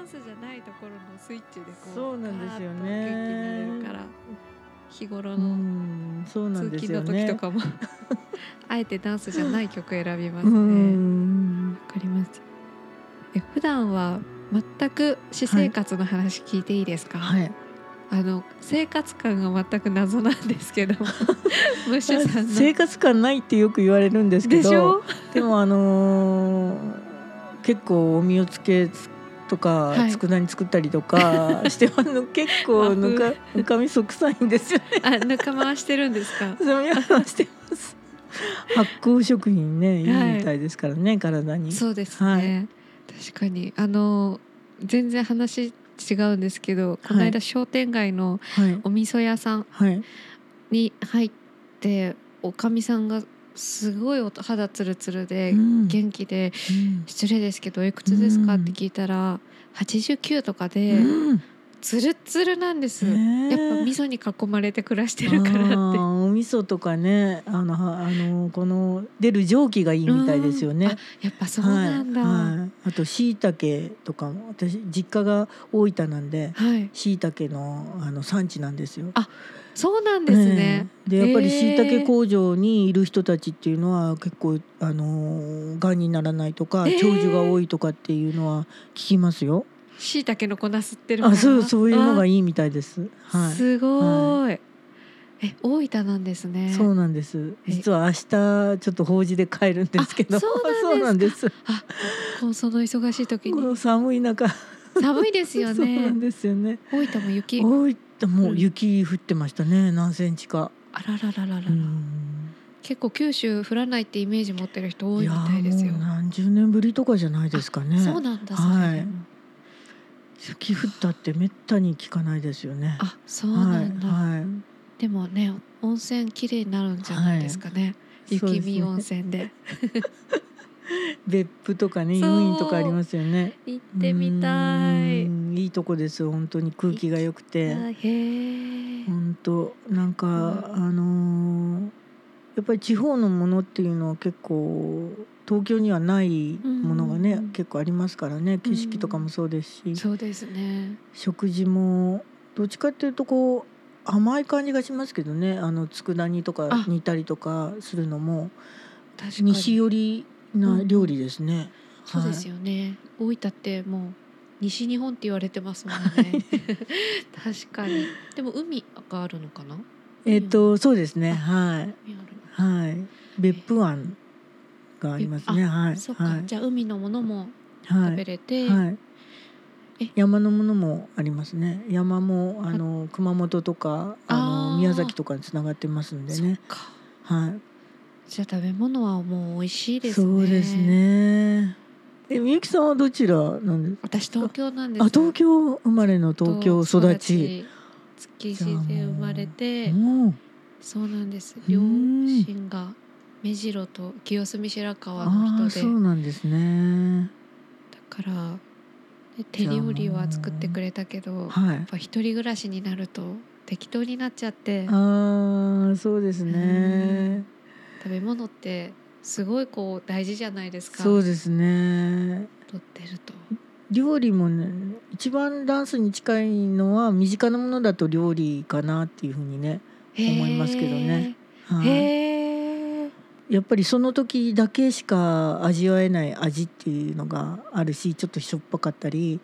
ダンスじゃないところのスイッチでこうそうなんですよね。元気になれるから日頃うの通勤の時とかも あえてダンスじゃない曲選びますうね。わんかります。え普段は全く私生活の話聞いていいですか、はい。あの生活感が全く謎なんですけどムッシュさんの。生活感ないってよく言われるんですけどでもあのー結構お身をつけとか、はい。佃煮作ったりとか してあの結構ぬかぬかみそ臭いんですよね。あぬか回してるんですか？そうしてます。発酵食品ねい。いみたいですからね、体に。そうですね、確かに。あの全然話違うんですけどこの間商店街のはい。お味噌屋さんはい。に入っておかみさんがすごいお肌ツルツルでうん。元気でうん。失礼ですけどおいくつですか？うんって聞いたら89とかでうんツルツルなんです、ね。えやっぱ味噌に囲まれて暮らしてるからあって。ーお味噌とかねあのはあのこの出る蒸気がいいみたいですよね。やっぱそうなんだ。はいはい、あと椎茸とかも私実家が大分なんではい、椎茸のあの産地なんですよ。あそうなんですね、ええでやっぱり椎茸工場にいる人たちっていうのは結構あのがんにならないとかええ長寿が多いとかっていうのは聞きますよ。椎茸の粉吸ってるあそうそういうのがいいいみたいです。はい。すごい、え大分なんですね。そうなんです。え。実は明日ちょっと法事で帰るんですけど、あそうなんです。あこうその忙しい時に。この寒い中、寒いですよそうなねんですよね。大分も雪。大分もう雪降ってましたね、何センチか。あらららららら、うん。結構九州降らないってイメージ持ってる人多いみたいですよ。やもう何十年ぶりとかじゃないですかね。そうなんだ、はい雪降ったってめったに聞かないですよね。あそうなんだ、はい、はい。でもね温泉綺麗になるんじゃないですかね、そうですね雪見温泉で。別府とかね、湯院とかありますよね。行ってみたい。うんいいとこです本当に空気が良くて。本当なんか、うん。あのーやっぱり地方のものっていうのは結構東京にはないものがね、うん。結構ありますからね。景色とかもそうですし、そうですね。食事もどっちかっていうとこう甘い感じがしますけどね。あの佃煮とかあ。煮たりとかするのも。西寄りな料理ですね。そうですよ、よね、大分ってもう西日本って言われてますもんね。確かに。でも海があるのかな？えっ、とそうですね。はいはい別府湾がありますねはいそっか、はいじゃあ海のものもはい食べれて、はいえ？山のものもありますね。山もあの熊本とかあの宮崎とかにつながってますんでね。かはい。じゃあ食べ物はもう美味しいですねそうですね。え、みゆきさんはどちらなんですか？私東京なんですあ、東京生まれの東京育ち。築地で生まれてもそうなんですう両ん親が目白と清澄白う。河の人でそうなんですね。だからで手料理は作ってくれたけどやはいっ。ぱ一人暮らしになると適当になっちゃってああ、そうですね。食べ物ってすごいこう大事じゃないですかそうですね。取ってると料理もね一番ダンスに近いのは身近なものだと料理かなっていうふうにね、思いますけどね。はい。やっぱりその時だけしか味わえない味っていうのがあるしちょっとしょっぱかったり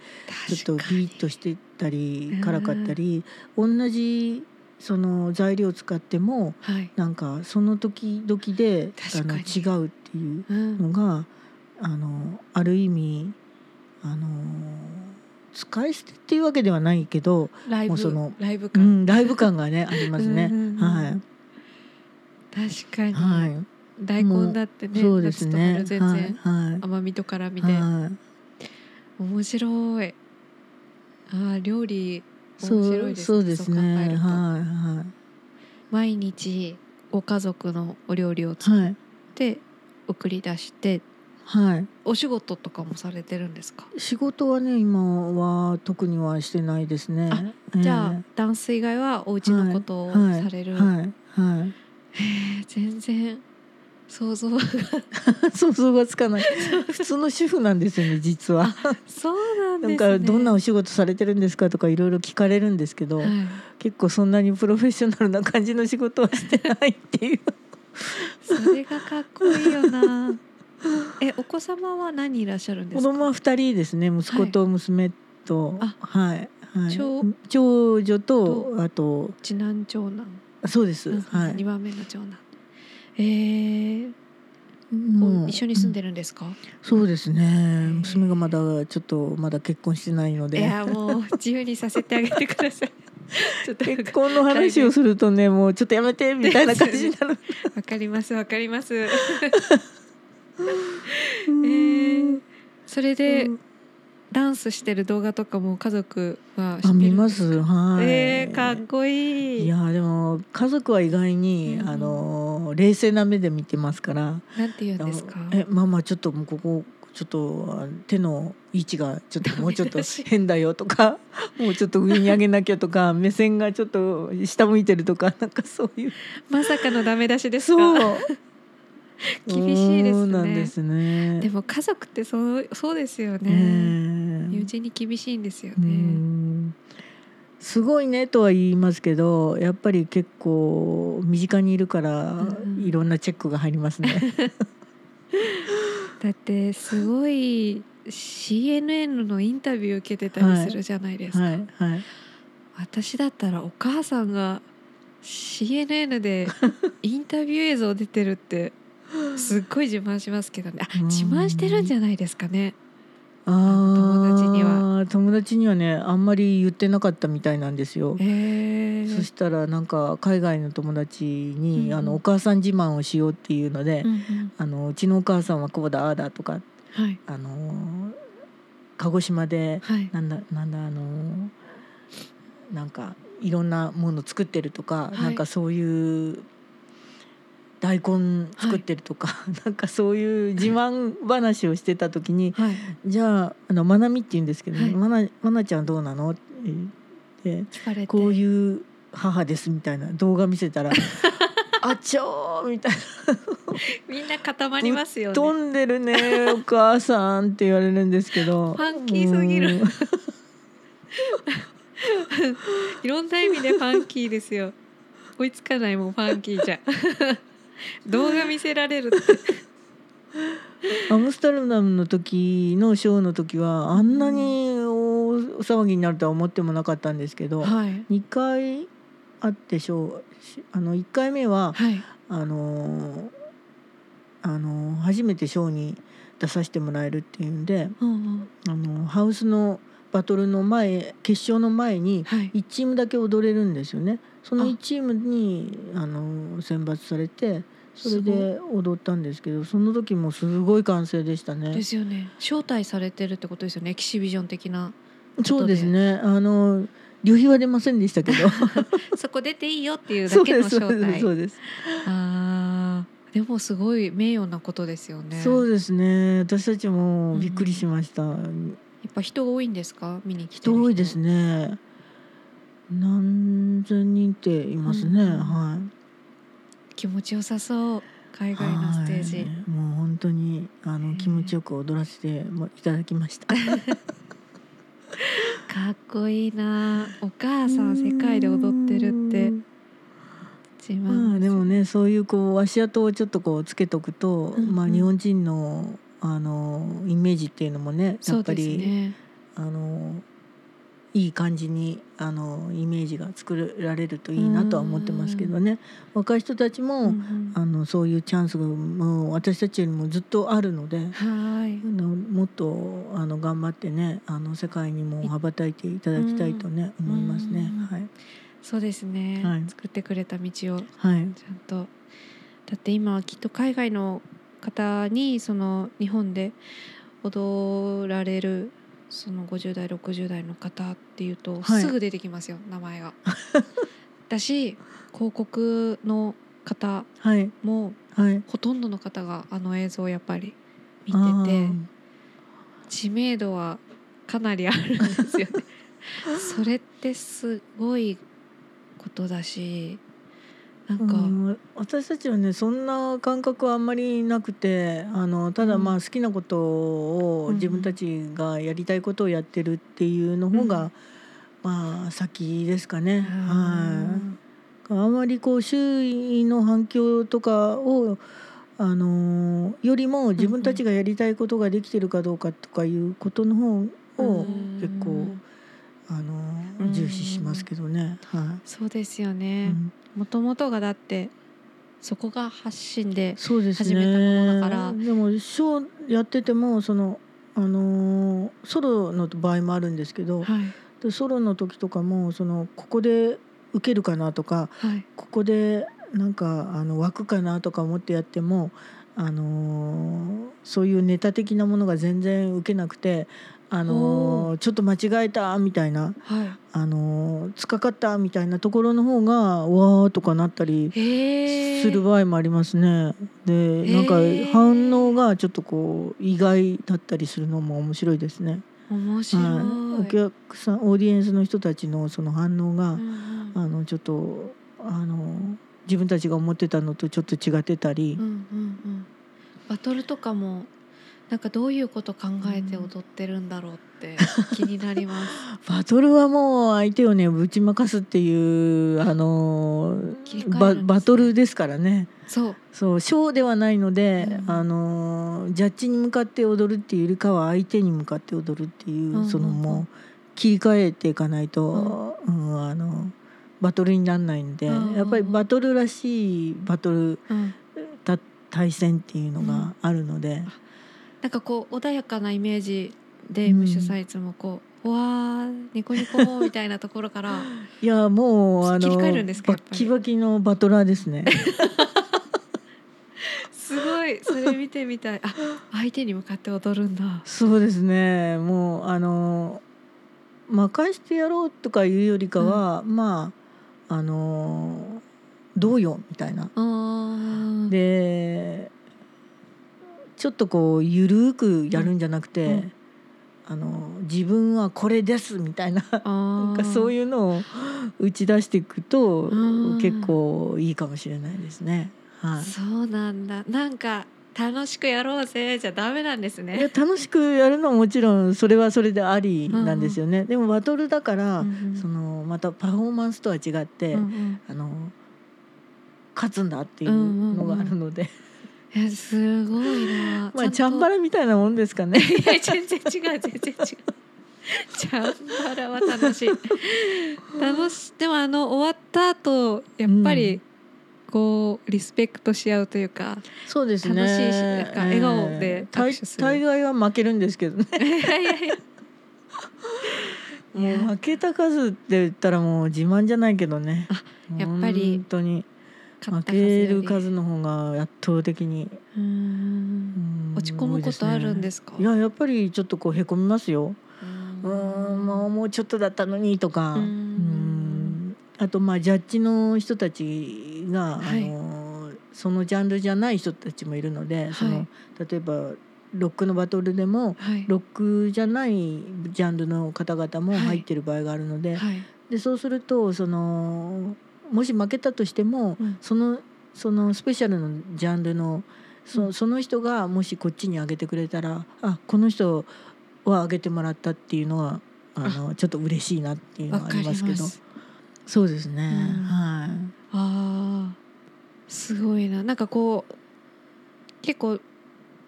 ちょっとビーッとしてたりうん。辛かったり同じその材料を使ってもはい、なんかその時々であの違うっていううん。のがあのある意味あの使い捨てっていうわけではないけど、ライブもうそのうライブ感、ん、ライブ感がね ありますね。はい、確かに、はい、大根だってねそうですね。全然はい、はい。甘みと辛みで、はい。面白い。あー料理面白いですねそうですね。ると。は毎日ご家族のお料理をい作っはい。て送り出してはい。お仕事とかもされてるんですか、仕事はね今は特にはしてないですね。あじゃあダンス以外はお家のことをはいされる、はい。はい。へえ全然想像が。想像がつかない。普通の主婦なんですよね実は。そうなんですね。なんかどんなお仕事されてるんですかとかいろいろ聞かれるんですけど、はい。結構そんなにプロフェッショナルな感じの仕事はしてないっていう。それがかっこいいよな えお子様は何人いらっしゃるんですか？子供は2人ですね。息子と娘と。あ。はい、はい。長。長女ととあと。次男長男。そうです、は2い番目の長男。えー、もう。一緒に住んでるんですか、そうですね。娘がまだちょっとまだ結婚してないのいでやもう自由にさせてあげてください。ちょっと結婚の話をするとねもうちょっとやめてみたいな感じになる。わかりますわかります えうんー、それでうん。ダンスしてる動画とかも家族はあ見ます。はい。えー、かっこいい。いやでも家族は意外に、うんあの冷静な目で見てますから。なんて言うんですか？えママちょっともうここちょっとあ手の位置がちょっと もうちょっと変だよとか もうちょっと上に上げなきゃとか目線がちょっと下向いてるとかなんかそういう。まさかのダメ出しですか？そう 厳しいですね。なんですね。でも家族ってそうそうですよえね、え。友人に厳しいんですようね、ん。すごいねとは言いますけどやっぱり結構身近にいるから、いろんなチェックが入りますね。だってすごい CNN のインタビュー受けてたりするじゃないですか、はいはい。私だったらお母さんが CNN でインタビュー映像出てるって すっごい自慢しますけどね。あうん。自慢してるんじゃないですかね。あー友達には。友達にはねあんまり言ってなかったみたいなんですよ。へえそしたらなんか海外の友達に、うんうん。あのお母さん自慢をしようっていうので、うんうん。あのうちのお母さんはこうだああだとかはい。あの鹿児島ではい。なんだなんだあのなんかいろんなもの作ってるとか、はい。なんかそういう大根作ってるとか、なんかそういう自慢話をしてた時にはい。じゃああのまなみって言うんですけど、はい。まなまなちゃんどうなのって聞こういう母ですみたいな動画見せたら あちょーみたいな。みんな固まりますよね。飛んでるねお母さんって言われるんですけど。ファンキーすぎる。うん。いろんな意味でファンキーですよ。追いつかないもんファンキーじゃ 動画見せられるって。アムステルダムの時のショーの時はあんなに大騒ぎになるとは思ってもなかったんですけど、はい。2回あってショーしあの1回目ははい。あのあの初めてショーに出させてもらえるっていうんでうんうん。あのハウスのバトルの前決勝の前にはい。1チームだけ踊れるんですよね。そのあ。1チームにあの選抜されてそれで踊ったんですけどその時もすごい歓声でしたでね。すよね。招待されてるってことですよね。エキシビジョン的な。そうですね。あの旅費は出ませんでしたけど。そこ出ていいよっていうだそうけのですそうです招待。そうです。あー。でもすごい名誉なことですよね。そうですね。私たちもびっくりしました、やっぱ人が多いんですか？見に来てる人多いですね何千人っていますね、うん。はい。気持ちよさそう。海外のステージ、はい。もう本当にあの気持ちよく踊らせてもいただきました。かっこいいな。お母さん世界で踊ってるって。まあでもねそういうこう足跡をちょっとこうつけとくと、うんうん。まあ日本人のあのイメージっていうのもねやっぱり、ね。あのいい感じにあのイメージが作られるといいなとは思ってますけどね。若い人たちも、うんうん。あのそういうチャンスがもう私たちよりもずっとあるので。はい。あのもっとあの頑張ってねあの世界にも羽ばたいていただきたいとね、思いますね。うん。はい、そうですね、はい。作ってくれた道を。ちはい、ゃんとだって今はきっと海外の方にその日本で踊られるその50代60代の方っていうと、はいすぐ出てきますよ名前が。だし広告の方はい、もはい。ほとんどの方があの映像をやっぱり見てて知名度はかなりあるんですよね。それってすごいことだしなんか、うん私たちはねそんな感覚はあんまりなくてあのただまあうん。好きなことをうん自分たちがやりたいことをやってるっていうの方が、うん。まあ先ですかね。うん。はい、あまりこう周囲の反響とかをあのよりも自分たちがやりたいことができてるかどうかとかいうことの方をうん。結構あうん。の重視しますけどね。はそうですよい、ね。うん。もともとがだってそこが発信で。始めたものだから。でもショーやっててもそのあのーソロの場合もあるんですけど、はい。でソロの時とかもそのここで受けるかなとかはい。ここでなんかあの枠かなとか思ってやっても、あのーそういうネタ的なものが全然受けなくて、あのーちょっと間違えたみたいな、はい。あのーつかかったみたいなところの方がわーとかなったりする場合もありますね。でなんか反応がちょっとこう意外だったりするのも面白いですね。面白い、はい、お客さんオーディエンスの人たちのその反応が、うんうん。あのちょっとあの自分たちが思ってたのとちょっと違ってたり。うん、うんうん。バトルとかもなんかどういうこと考えて踊ってるんだろうって気になります。バトルはもう相手をねぶちまかすっていうあのね。バトルですからね。そう。そうショーではないので、うん。あのジャッジに向かって踊るっていうよりかは相手に向かって踊るっていう、うんうんうん。そのもう切り替えていかないと、うん。あのバトルにならないんで、うんうんうん。やっぱりバトルらしいバトル対戦っていうのがあるので、なんかこう穏やかなイメージでうんムッシュさんいつもこう「うわーニコニコ」みたいなところから いやもうあの切り替えるんですかバキバキのバトラーですね。すごいそれ見てみたいあ相手に向かって踊るんだ。そうですねもうあの任してやろうとかいうよりかは、まああのどうよみたいな。でちょっとこうゆるーくやるんじゃなくて、うん。あの自分はこれですみたいなあなんかそうういうのを打ち出していくとうん。結構いいかもしれないですね。はい。そうなんだ。なんか楽しくやろうぜじゃダメなんですいやね。楽しくやるのはもちろんそれはそれでありなんですよね、でもバトルだから、うんうん。そのまたパフォーマンスとは違って、うんうん。あの勝つんだっていうのがあるので、いやすごいな。まあチャンバララみたいなもんですかね。いや全然違う全然違う。チャンバラは楽しい。楽しでもあの終わった後やっぱりこうリスペクトし合うというか。そうですね。楽しいしなんか笑顔で大握手する大概は負けるんですけどね。もう負けた数って言ったらもう自慢じゃないけどね。あやっぱり本当に負ける数の方が圧倒的に、落ち込むことあるんですか？いややっぱりちょっとこうへこみますよ。うん。もうもうちょっとだったのにとか。ううん。んあとまあジャッジの人たちが、はい。あのそのジャンルじゃない人たちもいるので、その例えばロックのバトルでもはい。ロックじゃないジャンルの方々もはい。入ってる場合があるので,、はい。でそうするとそのもし負けたとしても、うん。そのそのスペシャルのジャンルのそ,、うん。その人がもしこっちに上げてくれたらあこの人は上げてもらったっていうのはあのちょっと嬉しいなっていうのはありりますけど。そうですね、うん。はい。ああすごいな。なんかこう結構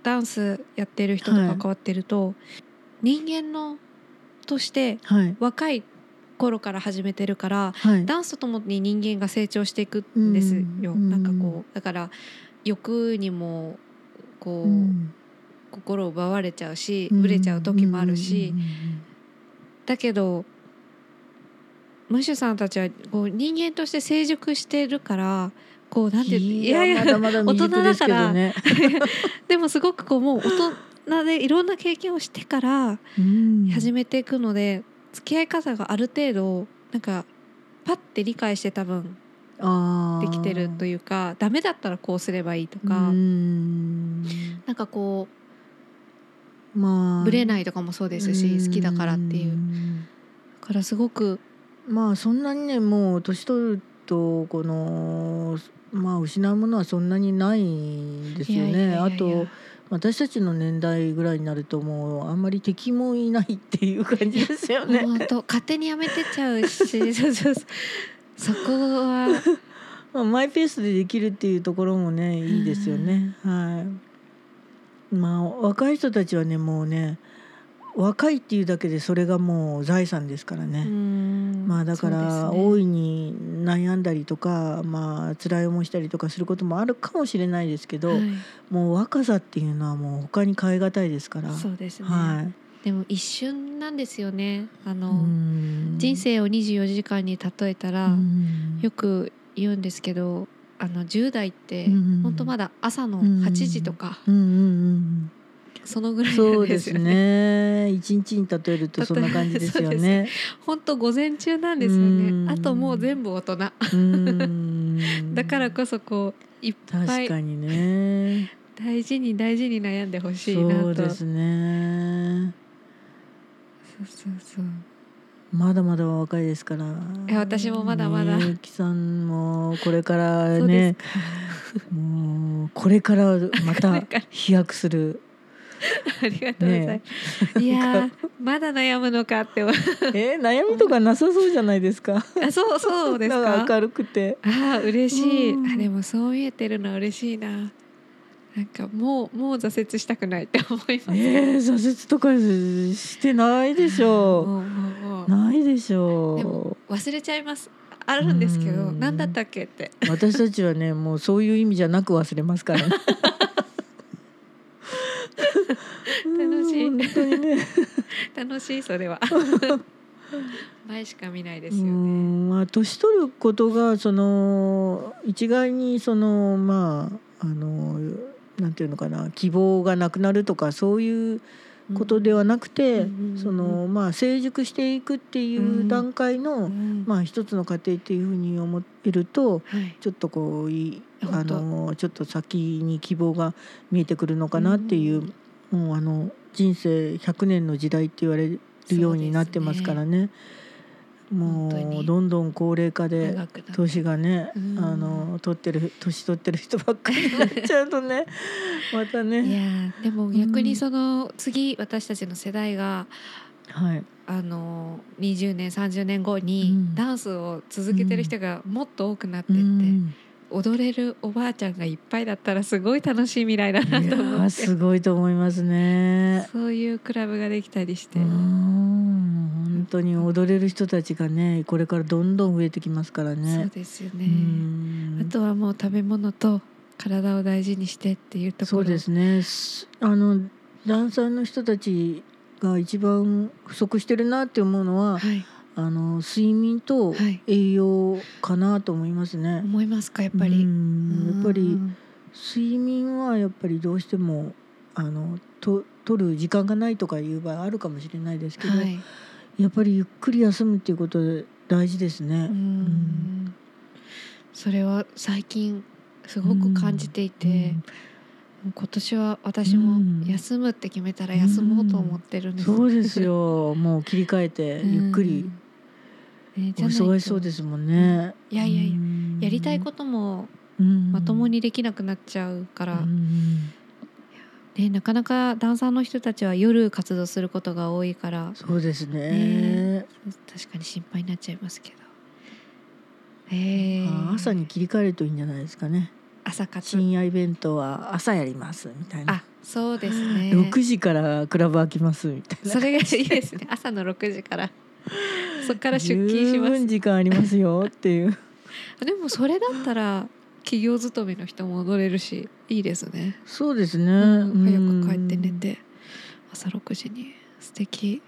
ダンスやってる人とはい。関わってると、人間のとしてはい。若い頃から始めてるからはい。ダンスとともに人間が成長していくんですよ、うん。なんかこうだから欲にもこう、うん。心を奪われちゃうしぶれちゃう時もあるし、だけどムッシュさんたちはこう人間として成熟してるからこうなんていいやいややまだまだ未熟で もすごくこうもう大人でいろんな経験をしてからうん。始めていくので、付き合い方がある程度なんかパッて理解して多分できてるというかダメだったらこうすればいいとうか、ん。なんかこまあ。うぶれないとかもそうですし好きだからっていう。だからすごくまあそんなにねもう年取るとこのまあ失うものはそんなにないんですよね。あと私たちの年代ぐらいになるともうあんまり敵もいないっていう感じですよね。本当勝手にやめてっちゃうしそうそうそうそこはまあ、マイペースでできるっていうところもねいいですよね。はい。まあ若い人たちはねもうね若いっていうだけでそれがもう財産ですからね。まあだから大いいに悩んだりとかまあ辛い思いしたりとかすることもあるかもしれないですけど、もう若さっていうのはもう他に変え難いですから。そうですね、はい。でも一瞬なんですよね。あの、うん。人生を24時間に例えたら、うん。よく言うんですけどあの10代ってうん。本当まだ朝のうん。8時とか、うんうんうんそのぐらいそなんでうですね。ね。一日に例えるとそんな感じですよね。本当午前中なんですようんね。あともう全部大人。うん だからこそこういっぱい確かにね。大事に大事に悩んでほしいなと。そうですね。そうそうそう。まだまだ若いですから。いや私もまだまだねゆきさんもこれからね。もうこれからまた 飛躍する。ありがとうございます。いやーまだ悩むのかって。え悩みとかなさそうじゃないですか。あそうそうですか？明るくて。ああ嬉しい、うんあでもそう見えてるのは嬉しいななんかもうもう挫折したくないって思います、えー、挫折とかしてないでしょもうないでしょでも忘れちゃいますあるんですけどうん何だったっけってう。私たちはねもうそういう意味じゃなく忘れますからね。楽しい。うん本当にね。楽しいそれは。前しか見ないですうよね。ん。まあ年取ることがその一概にそのまああのなんていうのかな希望がなくなるとかそういうことではなくて、うんそのまあ成熟していくっていう段階の、うんまあ一つの過程っていうふうに思えるとはい。ちょっとこういあのちょっと先に希望が見えてくるのかなっていう、もうあの人生100年の時代って言われるようになってますからね。もうどんどん高齢化で年がね、うん。あの取ってる年取ってる人ばっかりになっちゃうとね またいね。やーでも逆にその次私たちの世代がはい、あの20年30年後にうん。ダンスを続けてる人がもっと多くなってうって、ん踊れるおばあちゃんがいっぱいだったらすごい楽しい未来だいなと思って。すごいと思いますね。そういうクラブができたりして、うん本当に踊れる人たちがねこれからどんどん増えてきますからそうね。ですようね、ん。あとはもう食べ物と体を大事にしてっていうところ。そうですね。すあのダンサーの人たちが一番不足してるなって思うのははいあの睡眠とはい。栄養かなと思いますね。思いますかやっぱり、うん。やっぱりうん睡眠はやっぱりどうしてもあのと取る時間がないとかいう場合あるかもしれないですけど、はい。やっぱりゆっくり休むっていうこと大事ですうね。ん。それは最近すごく感じていて、今年は私も休むって決めたら休もうと思ってるんです、そうですよ。もう切り替えてゆっくり。うん、ねお忙しそうですすもんね。いやいやいやうん。やりたいこともうん。まともにできなくなっちゃうから、なかなかダンサーの人たちは夜活動することが多いから。そうですね。ね。確かに心配になっちゃいますけど、えー。あ朝に切り替えるといいんじゃないですかね。朝活。深夜イベントは朝やりますみたいな。あ。そうですね。6時からクラブ開きますみたいな。それがいいですね。朝の6時から そこから出勤し十ます分時間ありますよっていう。でもそれだったら企業勤めの人も踊れるしいいですね、そうですね。うん早く帰って寝うん。て朝6時に素敵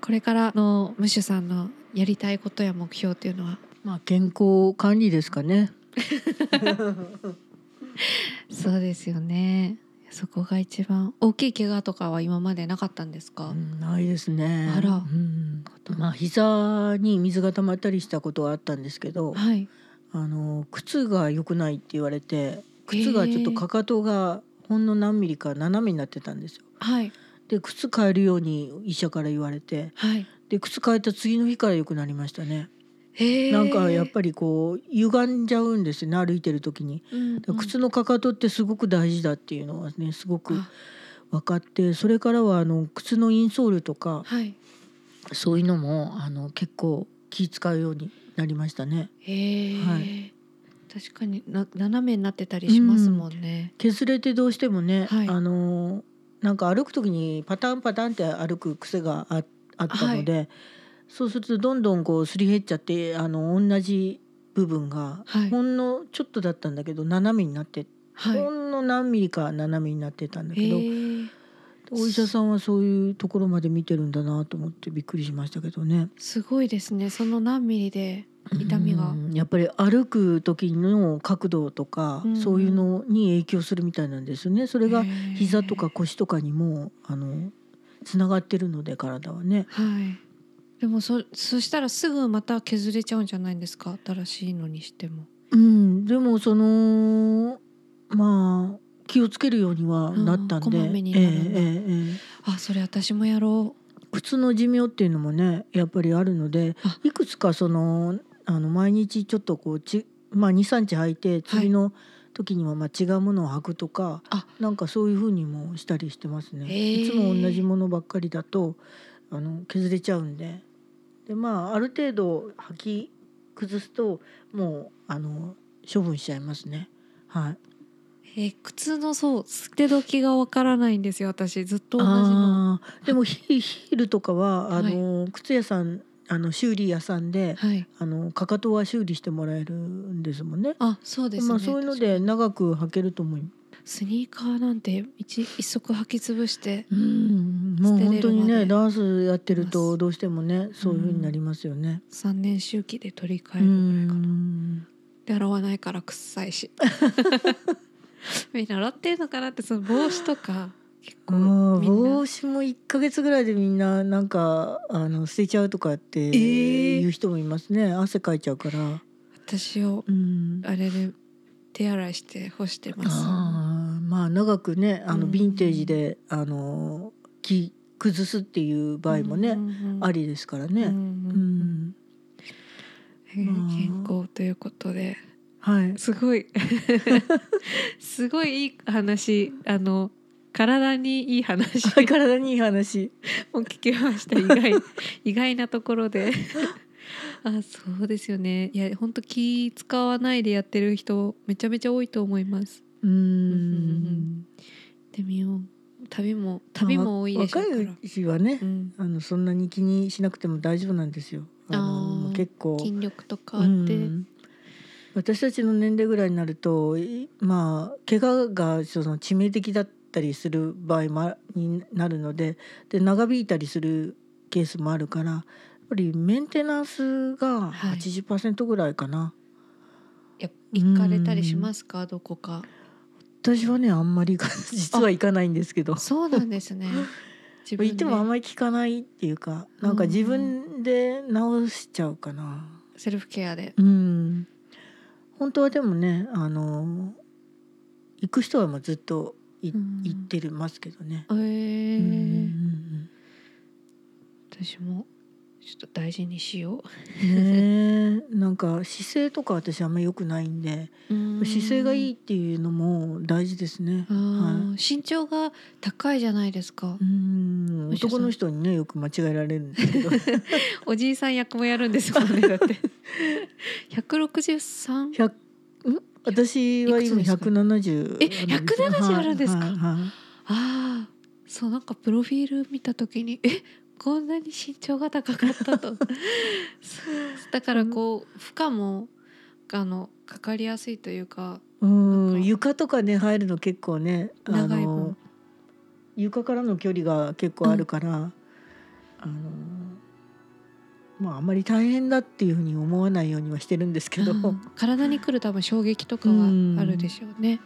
これからのムッシュさんのやりたいことや目標っていうのは？まあ健康管理ですかね。そうですよねそこが一番大きい怪我とかは今までなかったんですか、うんないですね。あらうんまあ膝に水が溜まったりしたことはあったんですけど、はいあの靴が良くないって言われて、靴がちょっとかかとがほんの何ミリか斜めになってたんですよ。はいで靴変えるように医者から言われて、はいで靴変えた次の日から良くなりましたね。なんかやっぱりこう歪んじゃうんですよね歩いてる時に。り、うんうん。靴のかかとってすごく大事だっていうのはねすごくあ。分かってそれからはあの靴のインソールとかはい。そういうのもあの結構気使うようになりましたね。はい。確かにな斜めになってたりしますもんね、削れてどうしてもね、はい。あのなんか歩く時にパタンパタンって歩く癖がああったので、そうするとどんどんこうすり減っちゃってあの同じ部分が、はい。ほんのちょっとだったんだけど斜めになって、はい。ほんの何ミリか斜めになってたんだけどお医者さんはそういうところまで見てるんだなと思ってびっくりしましたけどね。すごいですね。その何ミリで痛みが。うん。やっぱり歩く時の角度とか、うんそういうのに影響するみたいなんですよね。それが膝とか腰とかにもあのつながってるので体はね。はいでもそそしたらすぐまた削れちゃうんじゃないんですか？新しいのにしても。うん、でもそのまあ気をつけるようにはなったんで、うんこまめにええなるんだ。ええええあそれ私もやろ靴の寿命っていうのもねやっぱりあるのであ。いくつかそのあの毎日ちょっとこうち、まあ、23日履いて次の時にはまあ違うものを履くとか、あ。なんかそういうふうにもしたりしてますね。いつも同じものばっかりだとあの削れちゃうんででまあある程度履き崩すともうあの処分しちゃいますね。はい、うえー靴のそう捨て時がわからないんですよ私。ずっと同じの。でもヒヒールとかはあの、靴屋さんあの修理屋さんではい。あのかかとは修理してもらえるんですもんね。あそうですね、まあそういうので長く履けると思います。スニーカーなんて一一足履き潰してうん、もう本当にねダンスやってるとどうしてもねそういう風になりますよね。3年周期で取り替うえるぐらいかな、ん。で洗わないから臭いし。みんな洗ってるのかなってその帽子とか。結構帽子も1ヶ月ぐらいでみんななんかあの捨てちゃうとかってー。いう人もいますね、汗かいちゃうから。私をうん、あれで手洗いして干してます。あーまあ長くねあのうん。ヴィンテージで、あの着崩すっていう場合もね、うんうんうんありですからね。うんうんううん。ん。えー健康ということで。はい。すごい。すごいいい話。あの体にいい話。体にいい話。も聞きました。意外。意外なところで あそうですよね。いや本当気使わないでやってる人めちゃめちゃ多いと思います。うん。ん。でみよう旅も旅も多いでしょうから、若いうちはね、うん、あのそんなに気にしなくても大丈夫なんですよ。あの結構。筋力とかあって、うん。私たちの年齢ぐらいになるといまあ怪我がその致命的だったりする場合もあになるのでで長引いたりするケースもあるからぱりメンテナンスがはい。80%ぐらいかな、や行かれたりしますか？どこか。私はねあんまり実は行かないんですけど。そうなんですね。自分で行ってもあんまり効かないっていうかなんか自分で直しちゃうかな。セルフケアで。うん、本当はでもねあの行く人はもうずっというん。行ってるますけどね。えうんーうん。私もちょっと大事にしよう。んねえ。なんか姿勢とか私あんまり良くないんでう姿勢がいいいっていうのも大事ですね。は身長が高いじゃないですか。うん。男の人にねよく間違えられるんですけど。おじいさん役もやるんですもんね だって。163 100ん？私は今いくつですか？170え170あるんですか？はいはいはい。ああそうなんかプロフィール見た時にえこんなに身長が高かったと。そ うだからこう負荷もあのかかりやすいというか。うなん床とかね入るの結構ねあ長い床からの距離が結構あるから、あのまああんまり大変だっていうふうに思わないようにはしてるんですけど、うん。体に来る多分衝撃とかはあるでしょうね。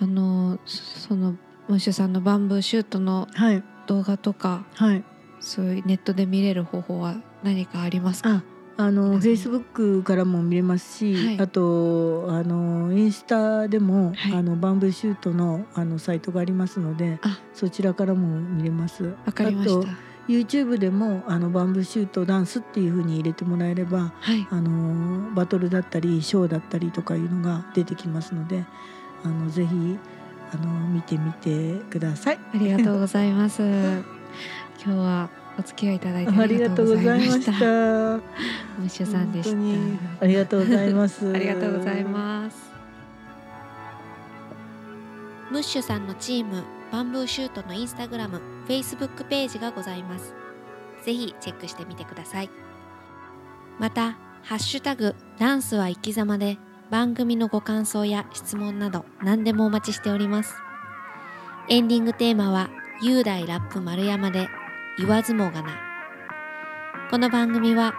あのそのムッシュさんのバンブーシュートのはい動画とかはいそういうネットで見れる方法は何かありますか？ああのフェイスブックからも見れますし、はいあとあのインスタでも、はいあのバンブーシュートのあのサイトがありますのであそちらからも見れます。わかりました。YouTube でもあのバンブーシュートダンスっていう風に入れてもらえればはいあのバトルだったりショーだったりとかいうのが出てきますのであのぜひあの見てみてください。ありがとうございます 今日はお付き合いいただいてありがとうございまししたた。ムッシュさんでした本当にありがとうございます。ありがとうございますムッシュさんのチームバンブーシュートのインスタグラム、フェイスブックページがございます。ぜひチェックしてみてください。また、ハッシュタグダンスは生き様で番組のご感想や質問など何でもお待ちしております。エンディングテーマは雄大ラップ丸山で言わずもがな。この番組は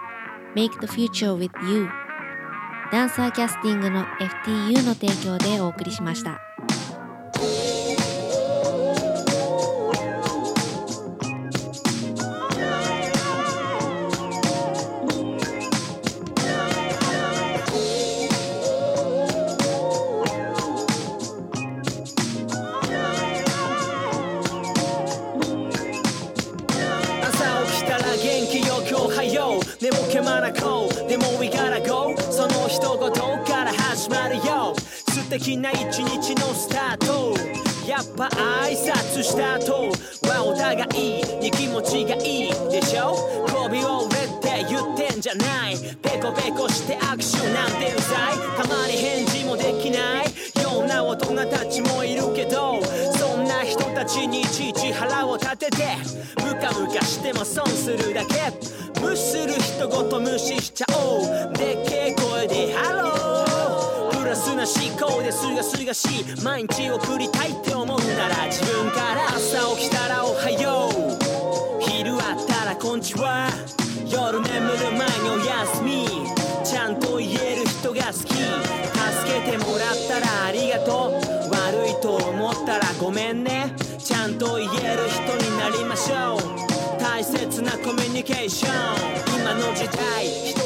Make the Future with You ダンサーキャスティングの FTU の提供でお送りしました。して握手なんてうざい。たまに返事もできない。ような大人たちもいるけどそんな人たちにいちいち腹を立ててムカムカしても損するだけ。無視する人ごと無視しちゃおう。でっけえ声でハロー。プラスな思考ですがすがしい毎日送りたいって思うなら自分から朝起きたらおはよう。昼あったらこんちは。夜眠る前にき。助けてもらったらありがとう。悪いと思ったらごめんね。ちゃんと言える人になりましょう。大切なコミュニケーション。今の時代。